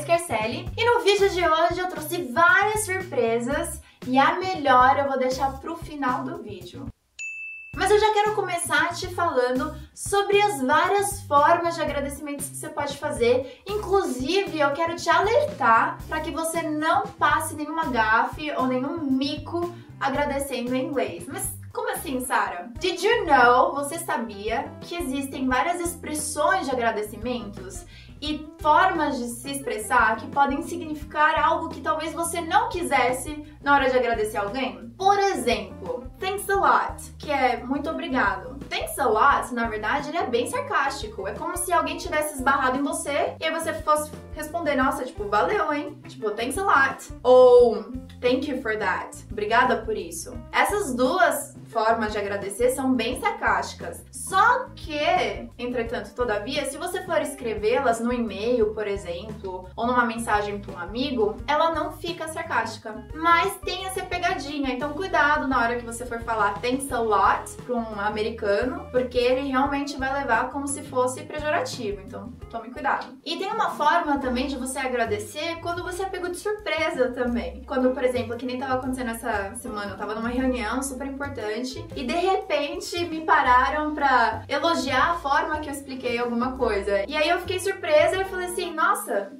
Scarcelli e no vídeo de hoje eu trouxe várias surpresas e a melhor eu vou deixar pro final do vídeo. Mas eu já quero começar te falando sobre as várias formas de agradecimentos que você pode fazer. Inclusive, eu quero te alertar para que você não passe nenhuma gafe ou nenhum mico agradecendo em inglês. Mas como assim, Sara? Did you know? Você sabia que existem várias expressões de agradecimentos e formas de se expressar que podem significar algo que talvez você não quisesse na hora de agradecer alguém? Por exemplo, thanks a lot, que é muito obrigado. Thanks a lot, na verdade, ele é bem sarcástico. É como se alguém tivesse esbarrado em você e aí você fosse responder, nossa, tipo, valeu, hein? Tipo, thanks a lot. Ou thank you for that. Obrigada por isso. Essas duas formas de agradecer são bem sarcásticas. Só que, entretanto, todavia, se você for escrevê-las no e-mail, por exemplo, ou numa mensagem para um amigo, ela não fica sarcástica. Mas tem essa pegadinha, então cuidado na hora que você for falar thanks a lot para um americano, porque ele realmente vai levar como se fosse pejorativo. Então, tome cuidado. E tem uma forma também de você agradecer quando você é pego de surpresa também. Quando, por exemplo, que nem tava acontecendo essa semana, eu tava numa reunião super importante e de repente me pararam pra elogiar a forma que eu expliquei alguma coisa. E aí eu fiquei surpresa e falei assim, nossa,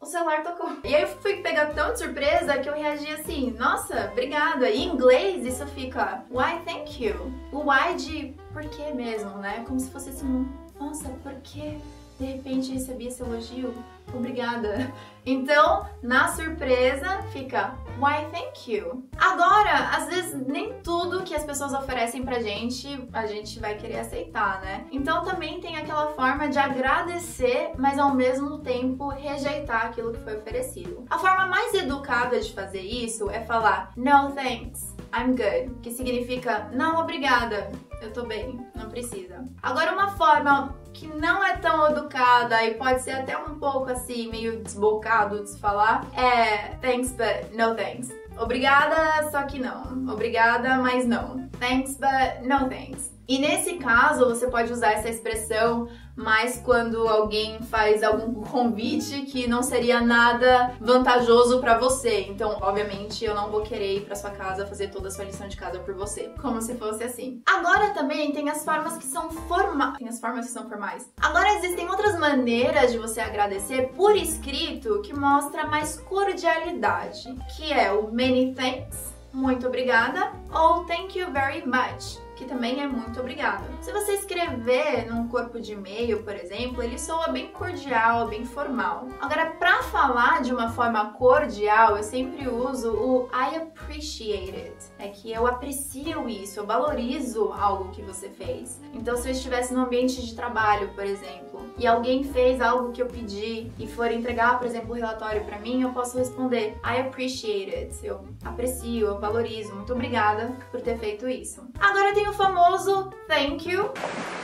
o celular tocou. E aí eu fui pegar tão de surpresa que eu reagi assim, nossa, obrigada. E em inglês isso fica why thank you. O why de por que mesmo, né? Como se fosse assim, nossa, por que de repente recebi esse elogio? obrigada. Então, na surpresa, fica why thank you. Agora, às vezes nem tudo que as pessoas oferecem pra gente a gente vai querer aceitar, né? Então também tem aquela forma de agradecer, mas ao mesmo tempo rejeitar aquilo que foi oferecido. A forma mais educada de fazer isso é falar no thanks. I'm good, que significa não obrigada, eu tô bem, não precisa. Agora uma forma que não é tão educada e pode ser até um pouco assim, meio desbocado de se falar, é thanks but no thanks. Obrigada, só que não. Obrigada, mas não. Thanks but no thanks. E nesse caso, você pode usar essa expressão mais quando alguém faz algum convite que não seria nada vantajoso para você. Então, obviamente, eu não vou querer ir para sua casa fazer toda a sua lição de casa por você, como se fosse assim. Agora também tem as formas que são formais. Tem as formas que são formais. Agora existem outras maneiras de você agradecer por escrito que mostra mais cordialidade, que é o many thanks, muito obrigada, ou thank you very much que também é muito obrigada. Se você escrever num corpo de e-mail, por exemplo, ele soa bem cordial, bem formal. Agora, para falar de uma forma cordial, eu sempre uso o I appreciate it. É que eu aprecio isso, eu valorizo algo que você fez. Então, se eu estivesse no ambiente de trabalho, por exemplo, e alguém fez algo que eu pedi e for entregar, por exemplo, o relatório para mim, eu posso responder I appreciate it. Eu aprecio, eu valorizo. Muito obrigada por ter feito isso. Agora tem o famoso thank you.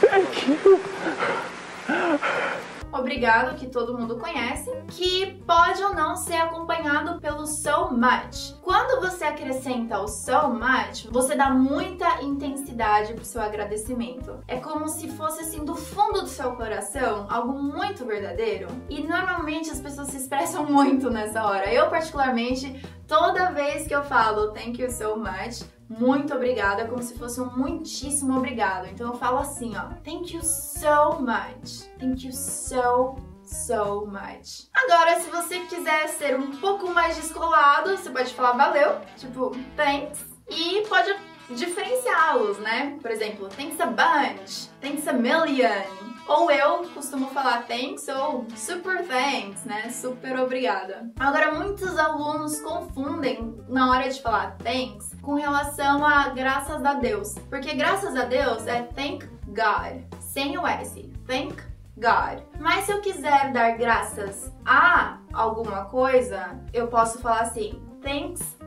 Thank you obrigado, que todo mundo conhece, que pode ou não ser acompanhado pelo so much. Quando você acrescenta o so much, você dá muita intensidade pro seu agradecimento. É como se fosse assim do fundo do seu coração, algo muito verdadeiro. E normalmente as pessoas se expressam muito nessa hora. Eu particularmente, toda vez que eu falo thank you so much, muito obrigada, como se fosse um muitíssimo obrigado. Então eu falo assim, ó, thank you so much, thank you so so much. Agora, se você quiser ser um pouco mais descolado, você pode falar valeu, tipo thanks, e pode diferenciá-los, né? Por exemplo, thanks a bunch, thanks a million, ou eu costumo falar thanks ou super thanks, né? Super obrigada. Agora, muitos alunos confundem na hora de falar thanks com relação a graças a Deus. Porque graças a Deus é thank God, sem o S. Thank God. Mas se eu quiser dar graças a alguma coisa, eu posso falar assim: thanks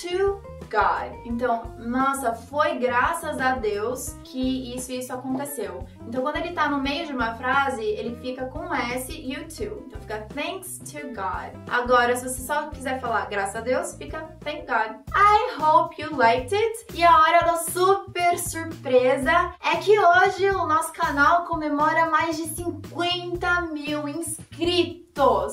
to God. Então, nossa, foi graças a Deus que isso isso aconteceu. Então, quando ele tá no meio de uma frase, ele fica com S e o to. Então, fica thanks to God. Agora, se você só quiser falar graças a Deus, fica thank God. I hope you liked it. E a hora da super surpresa é que hoje o nosso canal comemora mais de 50 mil inscritos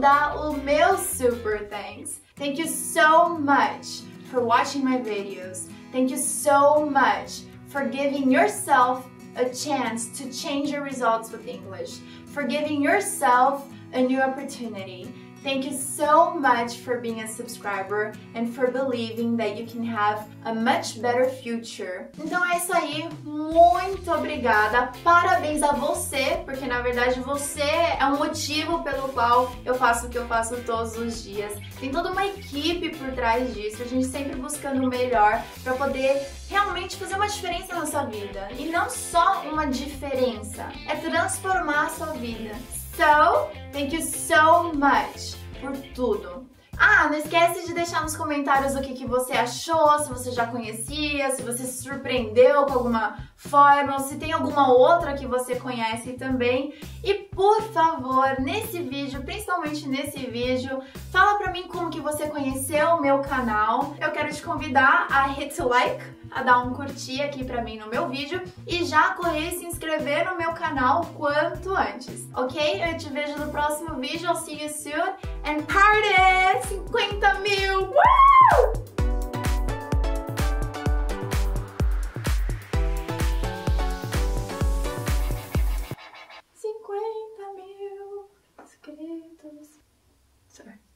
dar o meu super thanks. Thank you so much for watching my videos. Thank you so much for giving yourself a chance to change your results with English, for giving yourself a new opportunity. Thank you so much for being a subscriber and for believing that you can have a much better future. Então é isso aí, muito obrigada. Parabéns a você, porque na verdade você é o motivo pelo qual eu faço o que eu faço todos os dias. Tem toda uma equipe por trás disso, a gente sempre buscando o melhor para poder realmente fazer uma diferença na sua vida. E não só uma diferença, é transformar a sua vida. So, thank you so much por tudo. Ah, não esquece de deixar nos comentários o que, que você achou, se você já conhecia, se você se surpreendeu com alguma forma, ou se tem alguma outra que você conhece também. E por favor, nesse vídeo, principalmente nesse vídeo, fala pra mim como que você conheceu o meu canal. Eu quero te convidar a hit like a dar um curtir aqui pra mim no meu vídeo e já correr e se inscrever no meu canal quanto antes, ok? Eu te vejo no próximo vídeo, I'll see you soon and party! 50 mil! Woo!